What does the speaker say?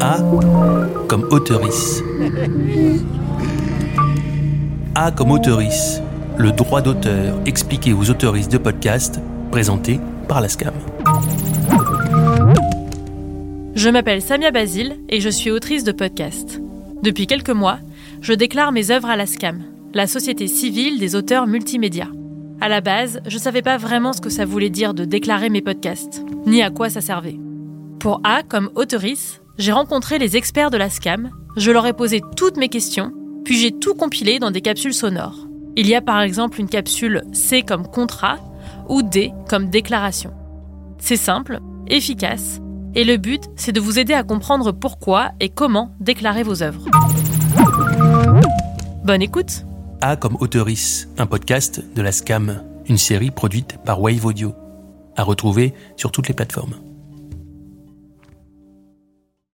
A comme auteurice. A comme auteurice, le droit d'auteur expliqué aux autoristes de podcast, présenté par la SCAM. Je m'appelle Samia Basile et je suis autrice de podcast. Depuis quelques mois, je déclare mes œuvres à la SCAM, la Société civile des auteurs multimédia. À la base, je ne savais pas vraiment ce que ça voulait dire de déclarer mes podcasts, ni à quoi ça servait. Pour A comme auteurice, j'ai rencontré les experts de la SCAM, je leur ai posé toutes mes questions, puis j'ai tout compilé dans des capsules sonores. Il y a par exemple une capsule C comme contrat ou D comme déclaration. C'est simple, efficace, et le but, c'est de vous aider à comprendre pourquoi et comment déclarer vos œuvres. Bonne écoute A comme auteurice, un podcast de la SCAM, une série produite par Wave Audio, à retrouver sur toutes les plateformes.